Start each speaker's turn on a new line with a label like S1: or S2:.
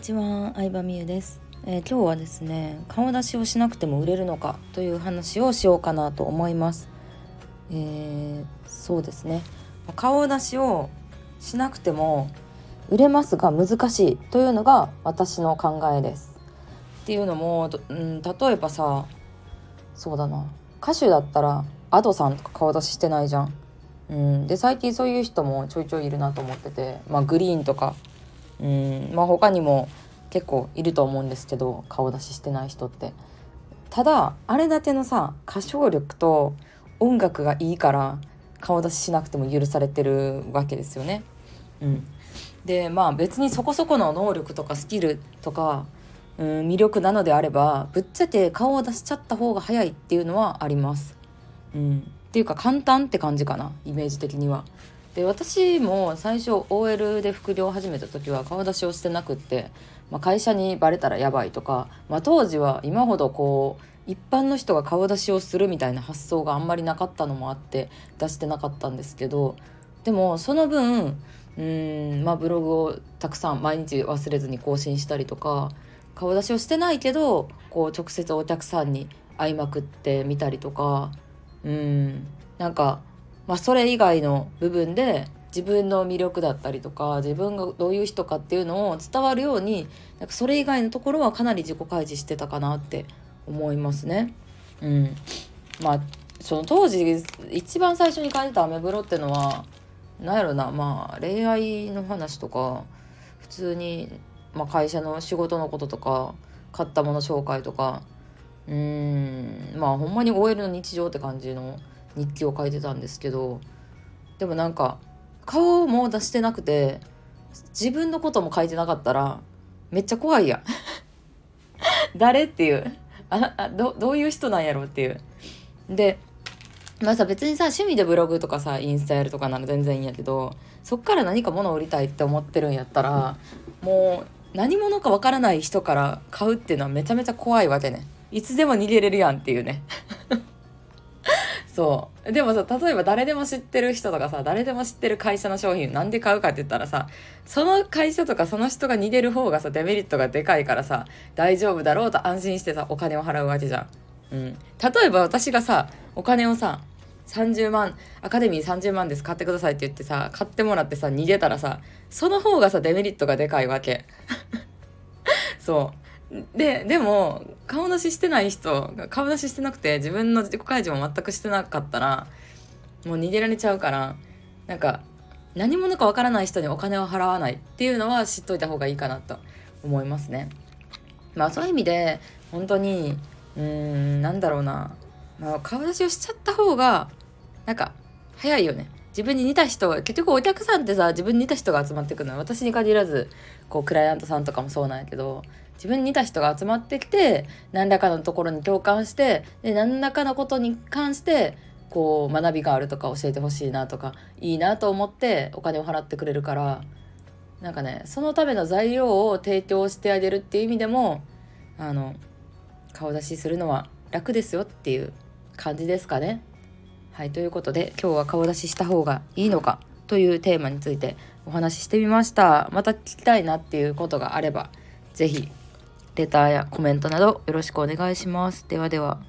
S1: ちは、相葉美優です、えー、今日はですね、顔出しをしなくても売れるのかという話をしようかなと思います。えー、そうですね。顔出しをしなくても売れますが難しいというのが私の考えです。っていうのも、うん、例えばさ、そうだな、歌手だったら Ado さんとか顔出ししてないじゃん。うん、で最近そういう人もちょいちょいいるなと思ってて、まあ、グリーンとかうんまあ他にも結構いると思うんですけど顔出ししてない人ってただあれだけのさ歌唱力と音楽がいいから顔出ししなくても許されてるわけですよね。うん、でまあ別にそこそこの能力とかスキルとかうん魅力なのであればぶっちゃけ顔を出しちゃった方が早いっていうのはあります。うん、っていうか簡単って感じかなイメージ的には。で私も最初 OL で副業を始めた時は顔出しをしてなくって、まあ、会社にバレたらやばいとか、まあ、当時は今ほどこう一般の人が顔出しをするみたいな発想があんまりなかったのもあって出してなかったんですけどでもその分うんまあブログをたくさん毎日忘れずに更新したりとか顔出しをしてないけどこう直接お客さんに会いまくってみたりとかうんなんかまあ、それ以外の部分で自分の魅力だったりとか自分がどういう人かっていうのを伝わるようになんかそれ以外のところはかなり自己開示してたかなって思いますね。うん、まあその当時一番最初に書いてたアメブロってのは何やろなまあ恋愛の話とか普通に、まあ、会社の仕事のこととか買ったもの紹介とかうーんまあほんまに OL の日常って感じの日記を書いてたんですけどでもなんか顔も出してなくて自分のことも書いてなかったらめっちゃ怖いや 誰っていう。ああどどういう人なんやろうっていう。でまあさ別にさ趣味でブログとかさインスタやるとかなら全然いいんやけどそっから何か物を売りたいって思ってるんやったらもう何者かわからない人から買うっていうのはめちゃめちゃ怖いわけね。いつでも逃げれるやんっていうね。そう。でもさ例えば誰でも知ってる人とかさ誰でも知ってる会社の商品なんで買うかって言ったらさその会社とかその人が逃げる方がさデメリットがでかいからさ大丈夫だろうと安心してさお金を払うわけじゃん。うん、例えば私がさお金をさ30万アカデミー30万です買ってくださいって言ってさ買ってもらってさ逃げたらさその方がさデメリットがでかいわけ。そう。ででも顔出ししてない人顔出ししてなくて自分の自己開示も全くしてなかったらもう逃げられちゃうからなんか何者かわからない人にお金を払わないっていうのは知っといた方がいいかなと思いますね。まあそういう意味で本当にうーんなんだろうな、まあ、顔出しをしちゃった方がなんか早いよね。自分に似た人結局お客さんってさ自分に似た人が集まってくるの私に限らずこうクライアントさんとかもそうなんやけど自分に似た人が集まってきて何らかのところに共感してで何らかのことに関してこう学びがあるとか教えてほしいなとかいいなと思ってお金を払ってくれるからなんかねそのための材料を提供してあげるっていう意味でもあの顔出しするのは楽ですよっていう感じですかね。はい、ということで今日は顔出しした方がいいのかというテーマについてお話ししてみました。また聞きたいなっていうことがあれば是非レターやコメントなどよろしくお願いします。ではでは。